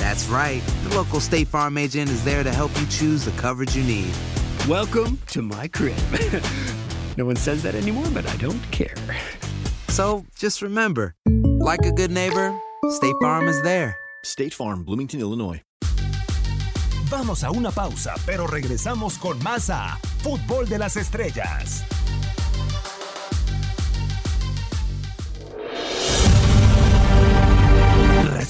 That's right. The local State Farm agent is there to help you choose the coverage you need. Welcome to my crib. no one says that anymore, but I don't care. So just remember, like a good neighbor, State Farm is there. State Farm, Bloomington, Illinois. Vamos a una pausa, pero regresamos con más a Fútbol de las Estrellas.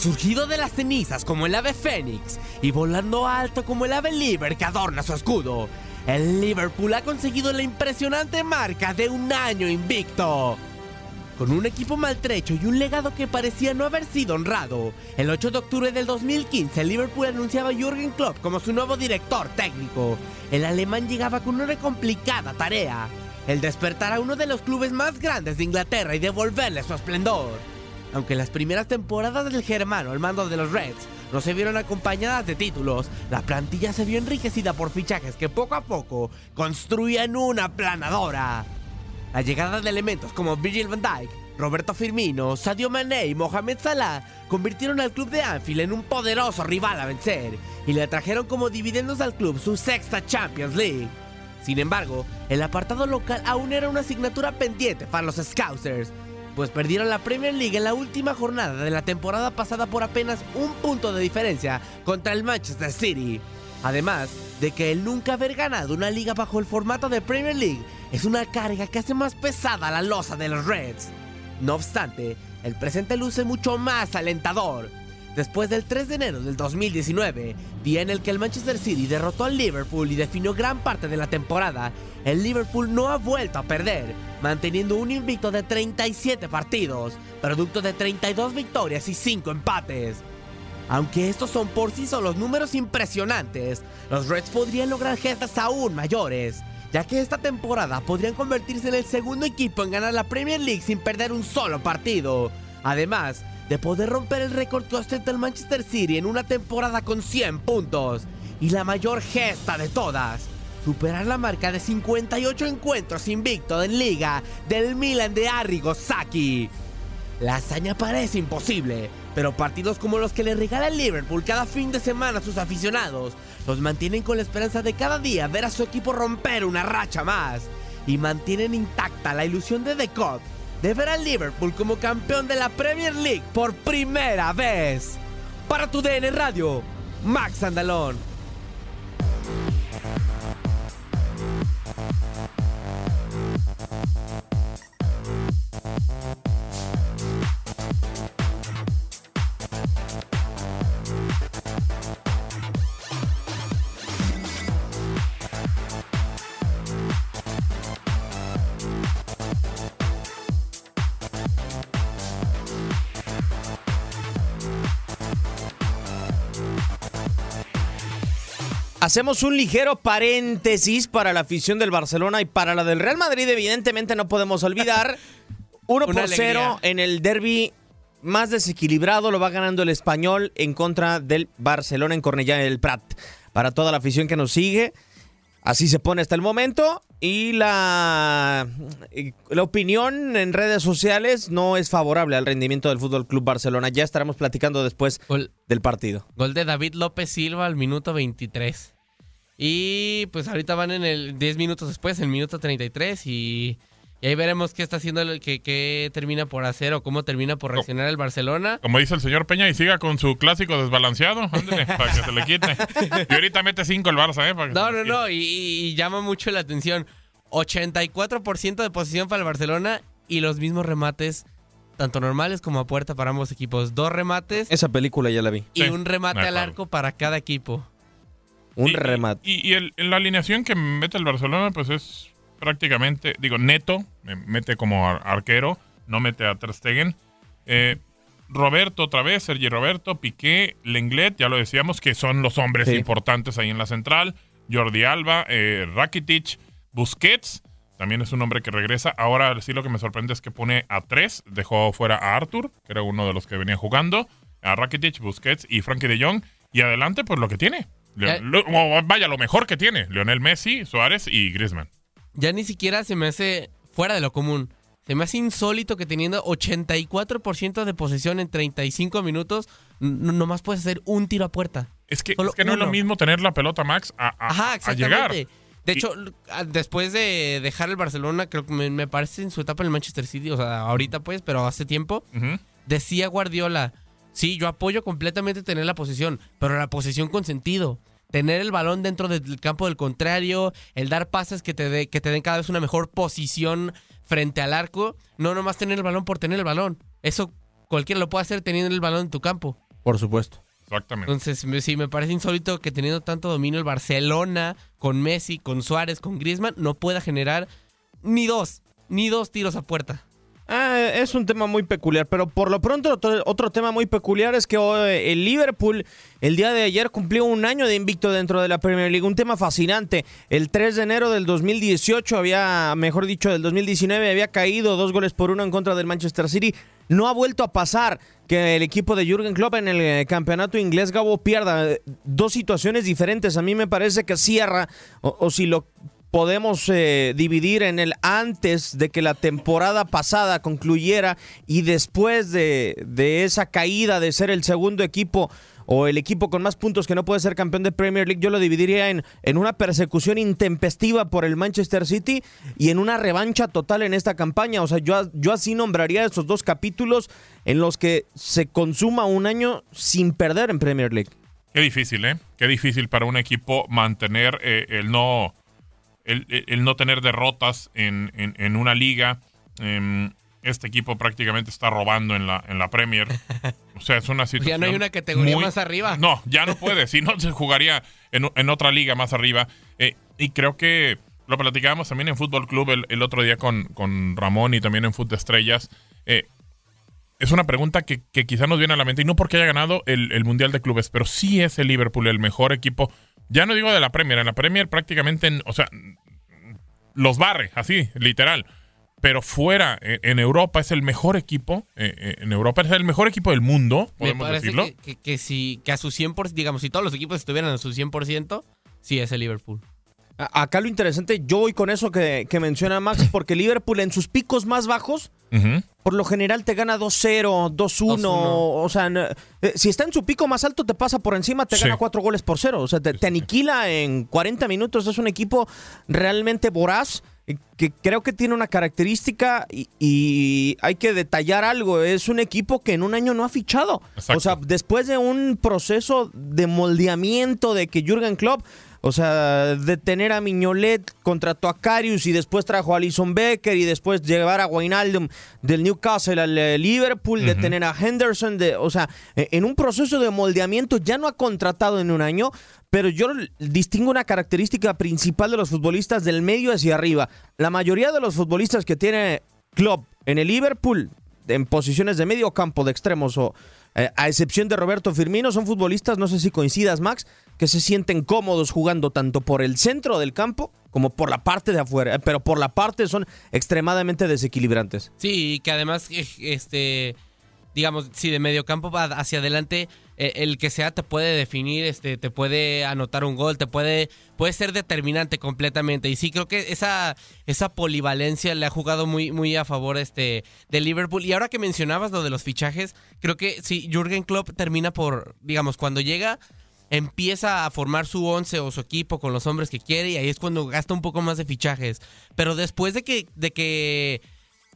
Resurgido de las cenizas como el ave fénix y volando alto como el ave liber que adorna su escudo, el Liverpool ha conseguido la impresionante marca de un año invicto. Con un equipo maltrecho y un legado que parecía no haber sido honrado, el 8 de octubre del 2015 el Liverpool anunciaba a Jürgen Klopp como su nuevo director técnico. El alemán llegaba con una complicada tarea, el despertar a uno de los clubes más grandes de Inglaterra y devolverle su esplendor. Aunque las primeras temporadas del germano al mando de los Reds no se vieron acompañadas de títulos, la plantilla se vio enriquecida por fichajes que poco a poco construían una planadora. La llegada de elementos como Virgil van Dijk, Roberto Firmino, Sadio Mané y Mohamed Salah convirtieron al club de Anfield en un poderoso rival a vencer y le trajeron como dividendos al club su sexta Champions League. Sin embargo, el apartado local aún era una asignatura pendiente para los Scousers, pues perdieron la Premier League en la última jornada de la temporada pasada por apenas un punto de diferencia contra el Manchester City. Además de que el nunca haber ganado una liga bajo el formato de Premier League es una carga que hace más pesada la losa de los Reds. No obstante, el presente luce mucho más alentador. Después del 3 de enero del 2019, día en el que el Manchester City derrotó al Liverpool y definió gran parte de la temporada, el Liverpool no ha vuelto a perder, manteniendo un invicto de 37 partidos, producto de 32 victorias y 5 empates. Aunque estos son por sí solos números impresionantes, los Reds podrían lograr gestas aún mayores, ya que esta temporada podrían convertirse en el segundo equipo en ganar la Premier League sin perder un solo partido. Además de poder romper el récord que ostenta Manchester City en una temporada con 100 puntos. Y la mayor gesta de todas, superar la marca de 58 encuentros invicto en liga del Milan de Arrigo Sacchi. La hazaña parece imposible, pero partidos como los que le regala el Liverpool cada fin de semana a sus aficionados los mantienen con la esperanza de cada día ver a su equipo romper una racha más y mantienen intacta la ilusión de The Cup de ver al Liverpool como campeón de la Premier League por primera vez. Para tu DN Radio, Max Andalón. Hacemos un ligero paréntesis para la afición del Barcelona y para la del Real Madrid. Evidentemente no podemos olvidar 1 Una por 0 alegría. en el derby más desequilibrado lo va ganando el español en contra del Barcelona en Cornellà del Prat. Para toda la afición que nos sigue, así se pone hasta el momento. Y la, la opinión en redes sociales no es favorable al rendimiento del Fútbol Club Barcelona. Ya estaremos platicando después del partido. Gol de David López Silva al minuto 23. Y pues ahorita van en el 10 minutos después, en el minuto 33 y, y ahí veremos qué está haciendo, el, qué, qué, termina por hacer o cómo termina por reaccionar el Barcelona. Como dice el señor Peña y siga con su clásico desbalanceado, ándale, para que se le quite. Y ahorita mete 5 el Barça, ¿eh? no, no, no, y, y, llama mucho la atención. 84% de posición para el Barcelona y los mismos remates tanto normales como a puerta para ambos equipos. Dos remates. Esa película ya la vi. Y sí, un remate al arco para cada equipo. Un y, remate. Y, y el, la alineación que mete el Barcelona, pues es prácticamente, digo, neto, mete como ar arquero, no mete a Ter Stegen. Eh, Roberto otra vez, Sergi Roberto, Piqué, Lenglet, ya lo decíamos, que son los hombres sí. importantes ahí en la central. Jordi Alba, eh, Rakitic, Busquets, también es un hombre que regresa. Ahora sí lo que me sorprende es que pone a tres, dejó fuera a Arthur, que era uno de los que venía jugando, a Rakitic, Busquets y Frankie de Jong. Y adelante, pues lo que tiene. Lo, vaya, lo mejor que tiene. Lionel Messi, Suárez y Griezmann. Ya ni siquiera se me hace fuera de lo común. Se me hace insólito que teniendo 84% de posesión en 35 minutos, nomás puedes hacer un tiro a puerta. Es que, es que no uno. es lo mismo tener la pelota, Max, a, a, Ajá, a llegar. De hecho, después de dejar el Barcelona, creo que me, me, parece en su etapa en el Manchester City, o sea, ahorita pues, pero hace tiempo, uh -huh. decía Guardiola, sí, yo apoyo completamente tener la posesión, pero la posesión con sentido. Tener el balón dentro del campo del contrario, el dar pases que te, de, que te den cada vez una mejor posición frente al arco, no nomás tener el balón por tener el balón. Eso cualquiera lo puede hacer teniendo el balón en tu campo. Por supuesto. Exactamente. Entonces, sí, me parece insólito que teniendo tanto dominio el Barcelona, con Messi, con Suárez, con Griezmann, no pueda generar ni dos, ni dos tiros a puerta. Ah, es un tema muy peculiar, pero por lo pronto otro, tema muy peculiar es que hoy, el Liverpool el día de ayer cumplió un año de invicto dentro de la Premier League, un tema fascinante. El 3 de enero del 2018 había, mejor dicho, del 2019 había caído dos goles por uno en contra del Manchester City. No ha vuelto a pasar que el equipo de Jürgen Klopp en el campeonato inglés Gabo pierda dos situaciones diferentes. A mí me parece que cierra o si lo podemos eh, dividir en el antes de que la temporada pasada concluyera y después de, de, esa caída de ser el segundo equipo o el equipo con más puntos que no puede ser campeón de Premier League, yo lo dividiría en, en una persecución intempestiva por el Manchester City y en una revancha total en esta campaña. O sea, yo, yo así nombraría esos dos capítulos en los que se consuma un año sin perder en Premier League. Qué difícil, ¿eh? Qué difícil para un equipo mantener eh, el no el, el, no tener derrotas en, en, en una liga. Eh, este equipo prácticamente está robando en la, en la Premier. O sea, es una situación. Ya no hay una categoría muy, más arriba. No, ya no puede. si no, se jugaría en, en otra liga más arriba. Eh, y creo que lo platicábamos también en Fútbol Club el, el, otro día con, con Ramón y también en Fútbol Estrellas. Eh, es una pregunta que, que quizá nos viene a la mente, y no porque haya ganado el, el, Mundial de Clubes, pero sí es el Liverpool el mejor equipo. Ya no digo de la Premier, en la Premier prácticamente, en, o sea, los barre, así, literal. Pero fuera, en Europa, es el mejor equipo. Eh, en Europa es el mejor equipo del mundo, podemos Me decirlo. Que, que, que, si, que a su 100%, digamos, si todos los equipos estuvieran a su 100%, sí es el Liverpool. Acá lo interesante, yo voy con eso que, que menciona Max, porque Liverpool en sus picos más bajos, uh -huh. por lo general te gana 2-0, 2-1. O sea, eh, si está en su pico más alto, te pasa por encima, te sí. gana 4 goles por 0. O sea, te, te, aniquila en 40 minutos. Es un equipo realmente voraz que creo que tiene una característica y, y, hay que detallar algo. Es un equipo que en un año no ha fichado. Exacto. O sea, después de un proceso de moldeamiento de que Jürgen Klopp o sea, de tener a Miñolet, contrató a Carius y después trajo a Alison Becker y después llevar a Wijnaldum del Newcastle al eh, Liverpool, uh -huh. de tener a Henderson, de, o sea, en un proceso de moldeamiento ya no ha contratado en un año, pero yo distingo una característica principal de los futbolistas del medio hacia arriba. La mayoría de los futbolistas que tiene Klopp en el Liverpool, en posiciones de medio campo, de extremos o eh, a excepción de Roberto Firmino, son futbolistas, no sé si coincidas Max, que se sienten cómodos jugando tanto por el centro del campo como por la parte de afuera, pero por la parte son extremadamente desequilibrantes. Sí, que además este digamos, si de medio campo va hacia adelante, eh, el que sea te puede definir, este, te puede anotar un gol, te puede, puede ser determinante completamente. Y sí, creo que esa, esa polivalencia le ha jugado muy, muy a favor este, de Liverpool. Y ahora que mencionabas lo de los fichajes, creo que sí, Jürgen Klopp termina por, digamos, cuando llega empieza a formar su once o su equipo con los hombres que quiere y ahí es cuando gasta un poco más de fichajes. Pero después de que, de que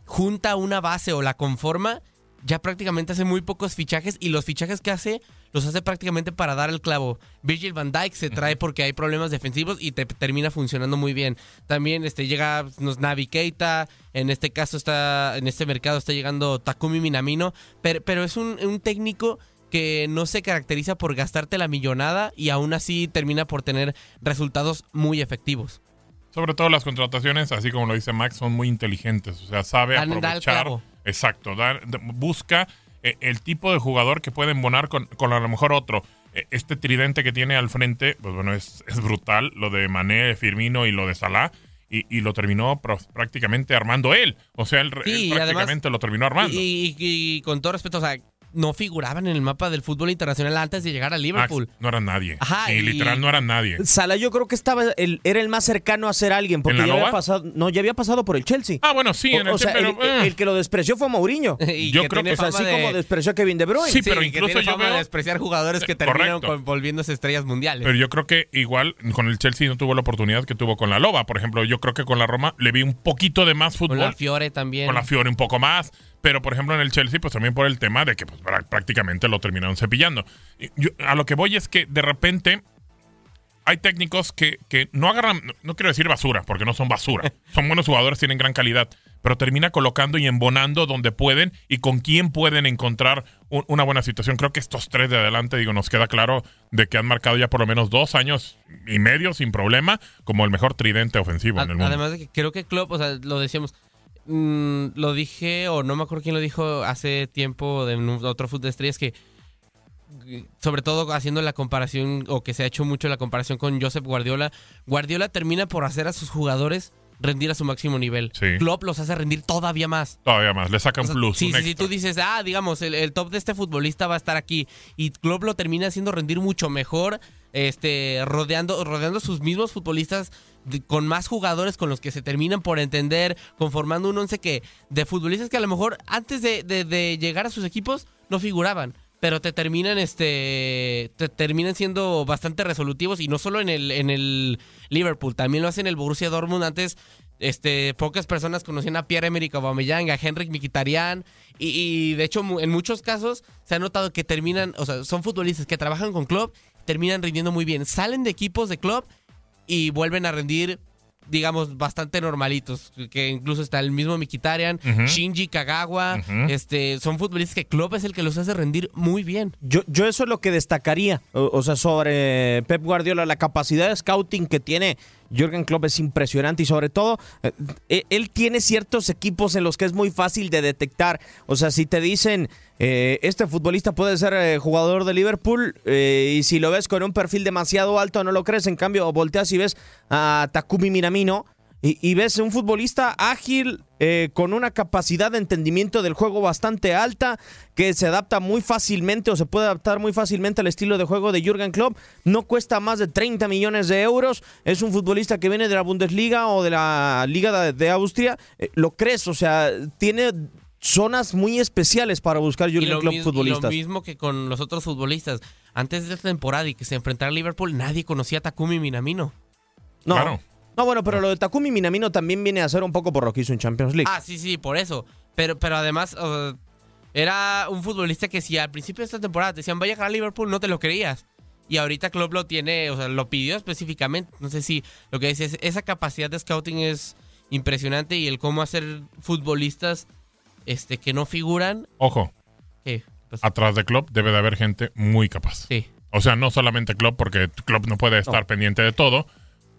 junta una base o la conforma, ya prácticamente hace muy pocos fichajes y los fichajes que hace los hace prácticamente para dar el clavo. Virgil van Dijk se trae porque hay problemas defensivos y te termina funcionando muy bien. También este llega nos Navi Keita, en este caso está en este mercado está llegando Takumi Minamino, pero, pero es un, un técnico que no se caracteriza por gastarte la millonada y aún así termina por tener resultados muy efectivos. Sobre todo las contrataciones, así como lo dice Max, son muy inteligentes. O sea, sabe aprovechar. Exacto. da- de- busca eh, el tipo de jugador que puede embonar con, con a lo mejor otro. Eh, Este tridente que tiene al frente, pues bueno, es, es brutal. Lo de Mané, Firmino y lo de Salah. Y, y lo terminó prácticamente armando él. O sea, él, además- prácticamente lo terminó armando. Y, y- y con todo respeto, o sea, no figuraban en el mapa del fútbol internacional antes de llegar a Liverpool. Max, no eran nadie. Ajá, y, y- literal no eran nadie. Salah yo creo que estaba el- era el más cercano a ser alguien porque ¿En la ya había pasado no ya había pasado por el Chelsea. Ah, bueno, sí, o, en el o sea, pero, el, eh. el que lo despreció fue Mourinho. Y Yo que creo tiene que O sea, fama así de- como despreció a Kevin De Bruyne. Sí, pero que incluso tiene yo fama de veo- despreciar jugadores que Eh, correcto. con- volviéndose estrellas mundiales. Pero yo creo que igual con el Chelsea no tuvo la oportunidad que tuvo con la Loba. Por ejemplo, yo creo que con la Roma le vi un poquito de más fútbol. con la Fiore también. con la Fiore un poco más. Pero, por ejemplo, en el Chelsea, pues también por el tema de que pues, prá- prácticamente lo terminaron cepillando. Yo- a lo que voy es que de repente hay técnicos que, que no agarran, no, no quiero decir basura, porque no son basura. Son buenos jugadores, tienen gran calidad. Pero termina colocando y embonando donde pueden y con quién pueden encontrar un- una buena situación. Creo que estos tres de adelante, digo, nos queda claro de que han marcado ya por lo menos dos años y medio sin problema como el mejor tridente ofensivo en el mundo. Además de que creo que Klopp, o sea, lo decíamos, mm, lo dije, o no me acuerdo quién lo dijo hace tiempo de otro fútbol de estrellas, que eh, sobre todo haciendo la comparación, o que se ha hecho mucho la comparación con Joseph Guardiola, Guardiola termina por hacer a sus jugadores rendir a su máximo nivel. Sí. Klopp los hace rendir todavía más. Todavía más, le saca un O sea, plus. Sí, extra. tú dices, ah, digamos, el, el top de este futbolista va a estar aquí. Y Klopp lo termina haciendo rendir mucho mejor, este, rodeando, rodeando sus mismos futbolistas con más jugadores con los que se terminan por entender, conformando un once que, de futbolistas que a lo mejor antes de, de- llegar a sus equipos no figuraban. Pero te terminan, este, te terminan siendo bastante resolutivos y no solo en el, en el Liverpool, también lo hacen el Borussia Dortmund antes este, pocas personas conocían a Pierre-Emerick Aubameyang, a Henrik Mkhitaryan y, de hecho en muchos casos se ha notado que terminan, o sea, son futbolistas que trabajan con club, terminan rindiendo muy bien, salen de equipos de club y vuelven a rendir digamos bastante normalitos, que incluso está el mismo Mkhitaryan, Ujú. Shinji Kagawa, este, son futbolistas que Klopp es el que los hace rendir muy bien. Yo, yo eso es lo que destacaría, o, o sea, sobre Pep Guardiola, la capacidad de scouting que tiene Jürgen Klopp es impresionante y sobre todo, eh, eh, él tiene ciertos equipos en los que es muy fácil de detectar. O sea, si te dicen, eh, este futbolista puede ser eh, jugador de Liverpool eh, y si lo ves con un perfil demasiado alto no lo crees, en cambio volteas y ves a Takumi Minamino. Y, y ves un futbolista ágil, eh, con una capacidad de entendimiento del juego bastante alta, que se adapta muy fácilmente o se puede adaptar muy fácilmente al estilo de juego de Jürgen Klopp. No cuesta más de 30 millones de euros. Es un futbolista que viene de la Bundesliga o de la Liga de, de Austria. Eh, lo crees, o sea, tiene zonas muy especiales para buscar lo, Klopp mis- y futbolistas. lo mismo que con los otros futbolistas. Antes de esta temporada y que se enfrentara a Liverpool, nadie conocía a Takumi Minamino. No. No, bueno, pero lo de Takumi Minamino también viene a ser un poco por lo que hizo en Champions League. Ah, sí, sí, por eso. Pero, pero además, era un futbolista que si al principio de esta temporada te decían, vaya a llegar a Liverpool, no te lo creías. Y ahorita Klopp lo tiene, o sea, lo pidió específicamente. No sé si lo que dices, esa capacidad de scouting es impresionante y el cómo hacer futbolistas este, que no figuran. Ojo, ¿Qué? atrás de Klopp debe de haber gente muy capaz. Sí. O sea, no solamente Klopp, porque Klopp no puede estar pendiente de todo,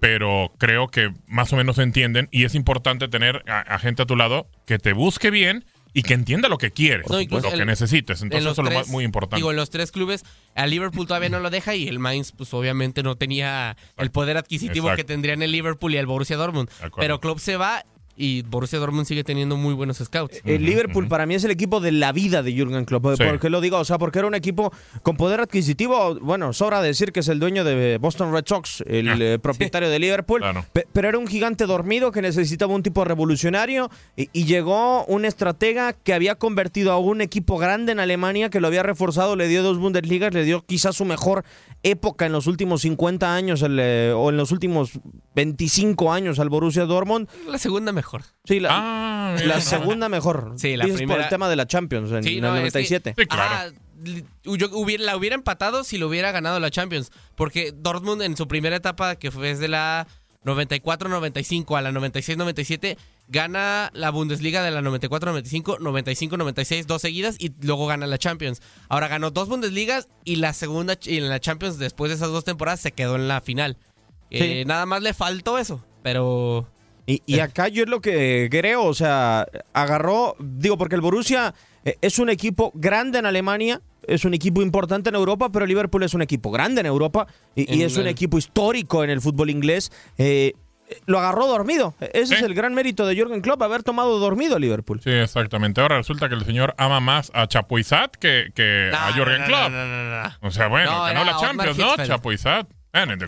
pero creo que más o menos entienden y es importante tener a, a gente a tu lado que te busque bien y que entienda lo que quieres, No, lo que necesites. en Entonces eso es lo muy importante. Digo, en los tres clubes, a Liverpool todavía no lo deja y el Mainz, pues obviamente no tenía el poder adquisitivo Exacto. que tendrían el Liverpool y el Borussia Dortmund. Pero Klopp se va y Borussia Dortmund sigue teniendo muy buenos scouts. El Liverpool para mí es el equipo de la vida de Jürgen Klopp. Sí. ¿Por qué lo digo? O sea, porque era un equipo con poder adquisitivo. Bueno, sobra decir que es el dueño de Boston Red Sox, el Ah. eh, propietario de Liverpool. Claro. Pe- Pero era un gigante dormido que necesitaba un tipo revolucionario y, y llegó un estratega que había convertido a un equipo grande en Alemania, que lo había reforzado, le dio dos Bundesligas, le dio quizás su mejor época en los últimos 50 años el, eh, o en los últimos 25 años al Borussia Dortmund. La segunda mejor. Sí, la, Ah, la segunda mejor. Sí, la Dices por primera- el tema de la Champions en, Sí, en no, el es que- 97. Sí, claro. Ah, yo hubiera, la hubiera empatado si lo hubiera ganado la Champions. Porque Dortmund en su primera etapa, que fue desde la 94-95 a la 96-97, gana la Bundesliga de la 94-95, 95-96, dos seguidas y luego gana la Champions. Ahora ganó dos Bundesligas y la segunda y en la Champions después de esas dos temporadas se quedó en la final. Eh, nada más le faltó eso, pero Y, y acá yo es lo que creo, o sea, agarró, digo, porque el Borussia eh, es un equipo grande en Alemania, es un equipo importante en Europa, pero Liverpool es un equipo grande en Europa y, es un equipo histórico en el fútbol inglés. Eh, lo agarró dormido. Ese Sí. es el gran mérito de Jürgen Klopp, haber tomado dormido a Liverpool. Sí, exactamente. Ahora resulta que el señor ama más a Chapuisat que, que a Jürgen no, Klopp. no, no, no, no. O sea, bueno, No, ganó la Champions, ¿no? Chapuisat.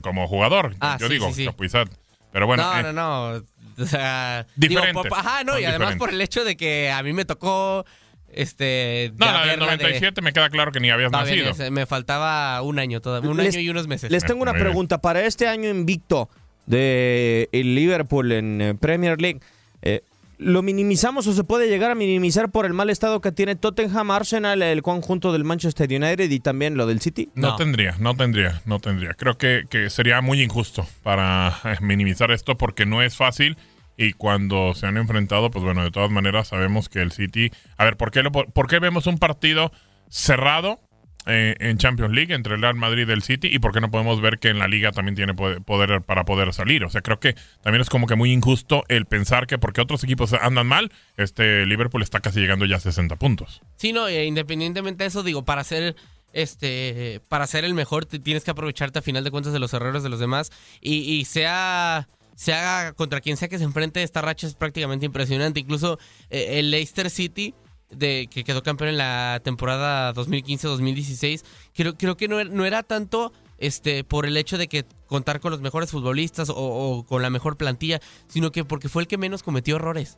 Como jugador, Ah, yo sí, digo, sí, sí. Chapuisat. Pero bueno, no, eh, no, no. O sea, digo, Diferentes. ajá, no, y además diferentes. por el hecho de que a mí me tocó este no, la del verla de- 97 me queda claro que ni habías nacido. es- me faltaba un año todavía, un Les- año y unos meses. Les tengo una Muy bien. pregunta. Para este año invicto de el Liverpool en eh, Premier League, eh, ¿lo minimizamos o se puede llegar a minimizar por el mal estado que tiene Tottenham, Arsenal, el conjunto del Manchester United y también lo del City? No, No. tendría, no tendría, no tendría. Creo que, que sería muy injusto para eh, minimizar esto porque no es fácil y cuando se han enfrentado, pues bueno, de todas maneras sabemos que el City... A ver, ¿por qué, lo- por qué vemos un partido cerrado eh, en Champions League entre el Real Madrid y el City y por qué no podemos ver que en la liga también tiene poder, para poder salir? O sea, creo que también es como que muy injusto el pensar que porque otros equipos andan mal, este Liverpool está casi llegando ya a 60 puntos. Sí, no, e independientemente de eso, digo, para ser este para ser el mejor tienes que aprovecharte a final de cuentas de los errores de los demás y, y sea sea contra quien sea que se enfrente esta racha es prácticamente impresionante incluso eh, el Leicester City de que quedó campeón en la temporada 2015-2016 creo creo que no era, no era tanto este por el hecho de que contar con los mejores futbolistas o, con la mejor plantilla sino que porque fue el que menos cometió errores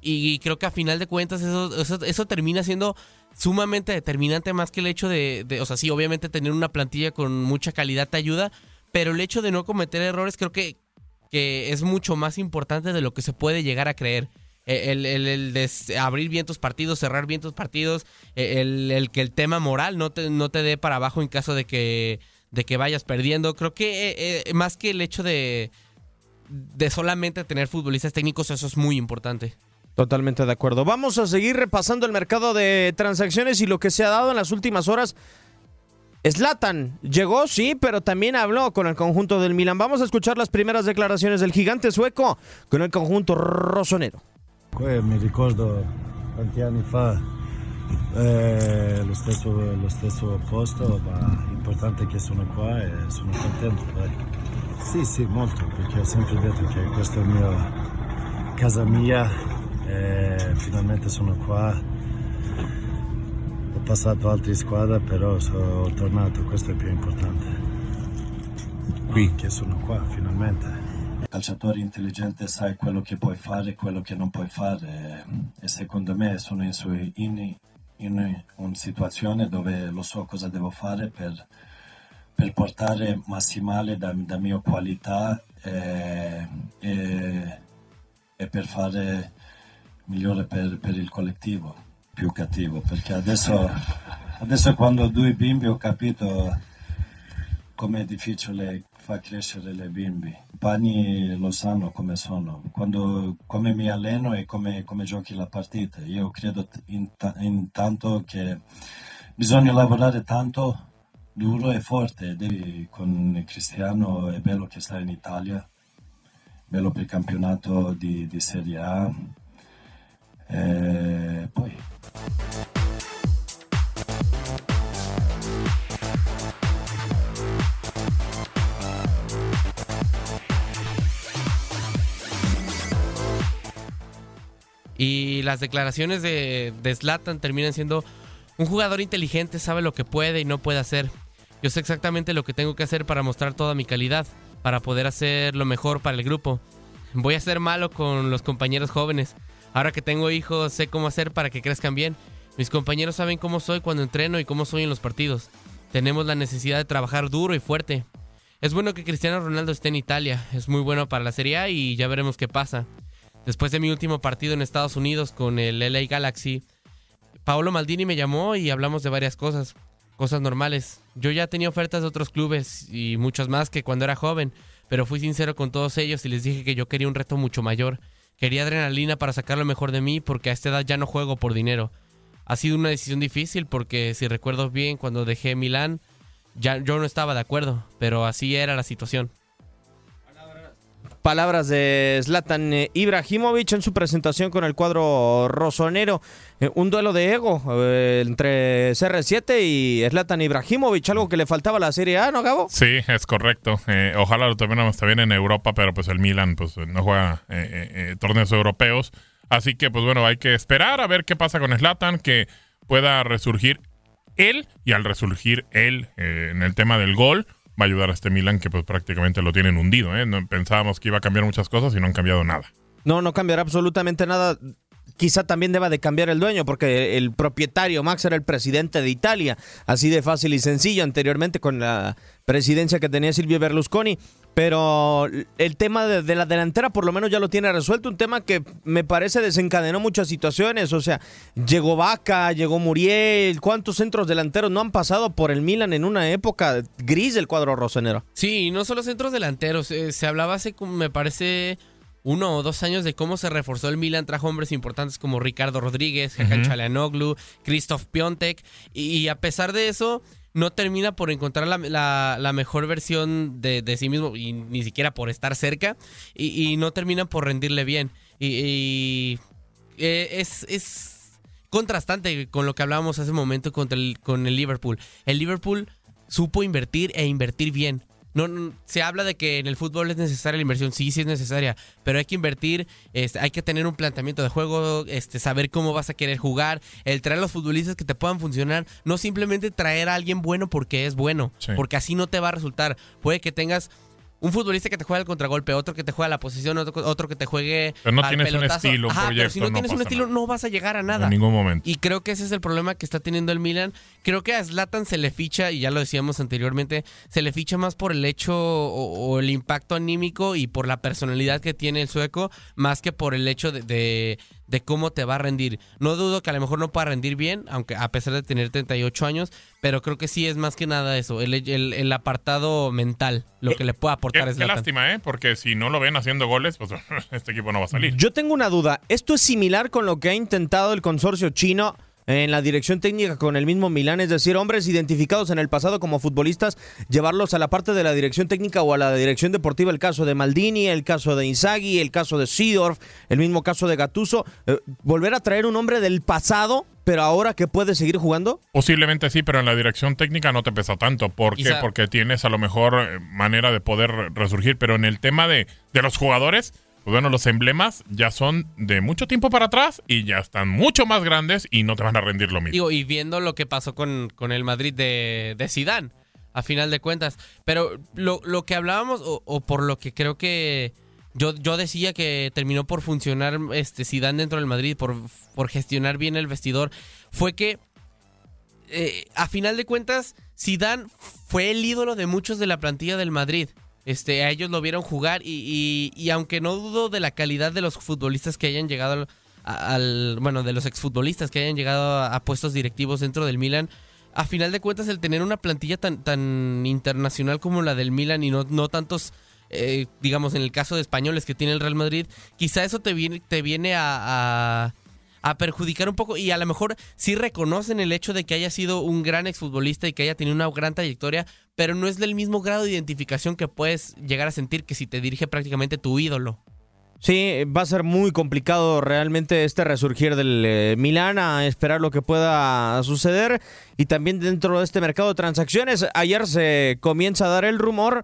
y creo que a final de cuentas eso, eso, eso termina siendo sumamente determinante más que el hecho de, de- o sea, sí, obviamente tener una plantilla con mucha calidad te ayuda, pero el hecho de no cometer errores creo que, que es mucho más importante de lo que se puede llegar a creer. Eh, El, el- de abrir bien tus partidos, cerrar bien tus partidos, eh, el, que el tema moral no te, no te dé para abajo en caso de que, de que vayas perdiendo. Creo que eh, más que el hecho de, de solamente tener futbolistas técnicos, eso es muy importante. Totalmente de acuerdo. Vamos a seguir repasando el mercado de transacciones y lo que se ha dado en las últimas horas. Slatan llegó, sí, pero también habló con el conjunto del Milan. Vamos a escuchar las primeras declaraciones del gigante sueco con el conjunto rosonero. Poi mi ricordo tanti anni fa eh, lo, stesso, lo stesso posto, ma l'importante è che sono qua e sono contento. Dai. Sì, sì, molto, perché ho sempre detto che questa è la mia casa mia e finalmente sono qua. Ho passato altre squadre, però sono tornato, questo è più importante. Qui. Che sono qua, finalmente. Calciatore intelligente sai quello che puoi fare e quello che non puoi fare. E secondo me sono in, su- in- in una situazione dove lo so cosa devo fare per, per portare massimale da, da mia qualità e, e- e per fare migliore per, per il collettivo, più cattivo, perché adesso, adesso quando ho due bimbi ho capito com'è difficile far crescere le bimbi. I compagni lo sanno come sono, quando, come mi alleno e come, come giochi la partita. Io credo intanto che bisogna lavorare tanto, duro e forte. Devi, con Cristiano è bello che sta in Italia, bello per il campionato di, di Serie A. E poi Y las declaraciones de, de Zlatan terminan siendo un jugador inteligente, sabe lo que puede y no puede hacer. Yo sé exactamente lo que tengo que hacer para mostrar toda mi calidad, para poder hacer lo mejor para el grupo. Voy a ser malo con los compañeros jóvenes. Ahora que tengo hijos, sé cómo hacer para que crezcan bien. Mis compañeros saben cómo soy cuando entreno y cómo soy en los partidos. Tenemos la necesidad de trabajar duro y fuerte. Es bueno que Cristiano Ronaldo esté en Italia, es muy bueno para la Serie y ya veremos qué pasa. Después de mi último partido en Estados Unidos con el LA Galaxy, Paolo Maldini me llamó y hablamos de varias cosas, cosas normales. Yo ya tenía ofertas de otros clubes y muchos más que cuando era joven, pero fui sincero con todos ellos y les dije que yo quería un reto mucho mayor. Quería adrenalina para sacar lo mejor de mí porque a esta edad ya no juego por dinero. Ha sido una decisión difícil porque si recuerdo bien cuando dejé Milán, ya yo no estaba de acuerdo, pero así era la situación. Palabras de Zlatan eh, Ibrahimovic en su presentación con el cuadro rosonero. Eh, un duelo de ego eh, entre CR7 y Zlatan Ibrahimovic, algo que le faltaba a la Serie A, ¿no, Gabo? Sí, es correcto. ojalá lo tuviéramos también en Europa, pero pues el Milan pues no juega torneos europeos. Así que pues bueno, hay que esperar a ver qué pasa con Zlatan, que pueda resurgir él y al resurgir él en el tema del gol va a ayudar a este Milan que pues prácticamente lo tienen hundido. ¿eh? Pensábamos que iba a cambiar muchas cosas y no han cambiado nada. No, no cambiará absolutamente nada. Quizá también deba de cambiar el dueño, porque el propietario Max era el presidente de Italia, así de fácil y sencillo, anteriormente con la presidencia que tenía Silvio Berlusconi. Pero el tema de, la delantera por lo menos ya lo tiene resuelto. Un tema que me parece desencadenó muchas situaciones. O sea, llegó Vaca, llegó Muriel. ¿Cuántos centros delanteros no han pasado por el Milan en una época gris del cuadro rosanero? Sí, no solo centros delanteros. Eh, se hablaba hace, me parece, uno o dos años de cómo se reforzó el Milan. Trajo hombres importantes como Ricardo Rodríguez, Hakan uh Christoph Piontek. y a pesar de eso no termina por encontrar la, mejor versión de, sí mismo y ni siquiera por estar cerca y, no termina por rendirle bien. Y, eh, es, es, contrastante con lo que hablábamos hace un momento con el, con el Liverpool. El Liverpool supo invertir e invertir bien. No, se habla de que en el fútbol es necesaria la inversión, sí, sí es necesaria, pero hay que invertir, este, hay que tener un planteamiento de juego, este, saber cómo vas a querer jugar, el traer a los futbolistas que te puedan funcionar, no simplemente traer a alguien bueno porque es bueno, porque así no te va a resultar. Puede que tengas un futbolista que te juegue al contragolpe, otro que te juegue a la posición, otro, que te juegue. Pero no tienes un estilo, pero si no, tienes un estilo, no vas a llegar a nada. En ningún momento. Y creo que ese es el problema que está teniendo el Milan. Creo que a Zlatan se le ficha, y ya lo decíamos anteriormente, se le ficha más por el hecho o, el impacto anímico y por la personalidad que tiene el sueco, más que por el hecho de de cómo te va a rendir. No dudo que a lo mejor no pueda rendir bien, aunque a pesar de tener 38 años, pero creo que sí es más que nada eso, el, el, apartado mental, lo que le puede aportar es Qué lástima, ¿eh? Porque si no lo ven haciendo goles, pues este equipo no va a salir. Yo tengo una duda. ¿Esto es similar con lo que ha intentado el consorcio chino en la dirección técnica con el mismo Milán, es decir, hombres identificados en el pasado como futbolistas, llevarlos a la parte de la dirección técnica o a la dirección deportiva, el caso de Maldini, el caso de Inzaghi, el caso de Sidorf, el mismo caso de Gatuso, eh, volver a traer un hombre del pasado pero ahora que puede seguir jugando? Posiblemente sí, pero en la dirección técnica no te pesa tanto. ¿Por qué? Porque tienes a lo mejor eh, manera de poder resurgir, pero en el tema de, de los jugadores, pues bueno, los emblemas ya son de mucho tiempo para atrás y ya están mucho más grandes y no te van a rendir lo mismo. y viendo lo que pasó con, con el Madrid de, de Zidane, a final de cuentas. Pero lo, lo que hablábamos, o, por lo que creo que yo, yo decía que terminó por funcionar este Zidane dentro del Madrid, por, por gestionar bien el vestidor, fue que eh, a final de cuentas Zidane fue el ídolo de muchos de la plantilla del Madrid. Este, a ellos lo vieron jugar y, y, aunque no dudo de la calidad de los futbolistas que hayan llegado al, bueno, de los exfutbolistas que hayan llegado a, puestos directivos dentro del Milan, a final de cuentas el tener una plantilla tan, tan internacional como la del Milan y no, no tantos, eh, digamos en el caso de españoles que tiene el Real Madrid, quizá eso te viene, te viene a perjudicar un poco y a lo mejor sí reconocen el hecho de que haya sido un gran exfutbolista y que haya tenido una gran trayectoria, pero no es del mismo grado de identificación que puedes llegar a sentir que si te dirige prácticamente tu ídolo. Sí, va a ser muy complicado realmente este resurgir del eh, Milán, a esperar lo que pueda suceder. Y también dentro de este mercado de transacciones, ayer se comienza a dar el rumor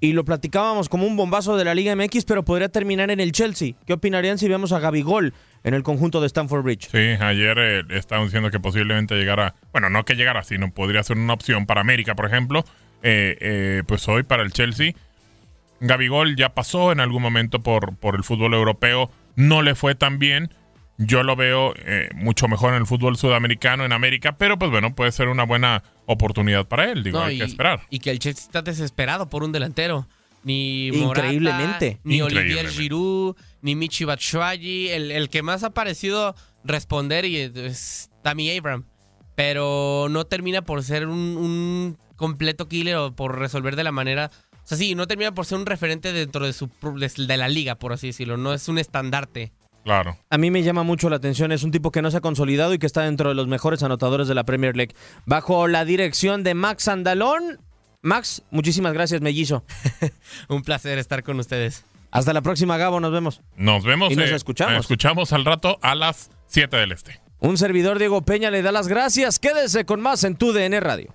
y lo platicábamos como un bombazo de la Liga MX, pero podría terminar en el Chelsea. ¿Qué opinarían si vemos a Gabigol en el conjunto de Stamford Bridge? Sí, ayer eh, estaban diciendo que posiblemente llegara, bueno, no que llegara, sino podría ser una opción para América, por ejemplo. Eh, eh, pues hoy para el Chelsea. Gabigol ya pasó en algún momento por, por el fútbol europeo, no le fue tan bien. Yo lo veo eh, mucho mejor en el fútbol sudamericano, en América, pero pues bueno, puede ser una buena oportunidad para él, digo, No, hay y, que esperar. Y que el Chelsea está desesperado por un delantero. Ni Morata, Increíblemente. ni Olivier. Giroud, ni Michi Batshuayi. El, el que más ha parecido responder y es Tammy Abraham. Pero no termina por ser un, un completo killer o por resolver de la manera... O sea, sí, no termina por ser un referente dentro de, su, de la liga, por así decirlo. No es un estandarte. Claro. A mí me llama mucho la atención, es un tipo que no se ha consolidado y que está dentro de los mejores anotadores de la Premier League. Bajo la dirección de Max Andalón. Max, muchísimas gracias, mellizo. un placer estar con ustedes. Hasta la próxima, Gabo, nos vemos. Nos vemos. Y nos eh, escuchamos. Escuchamos al rato a las 7 del este. Un servidor Diego Peña le da las gracias. Quédese con más en tu DN Radio.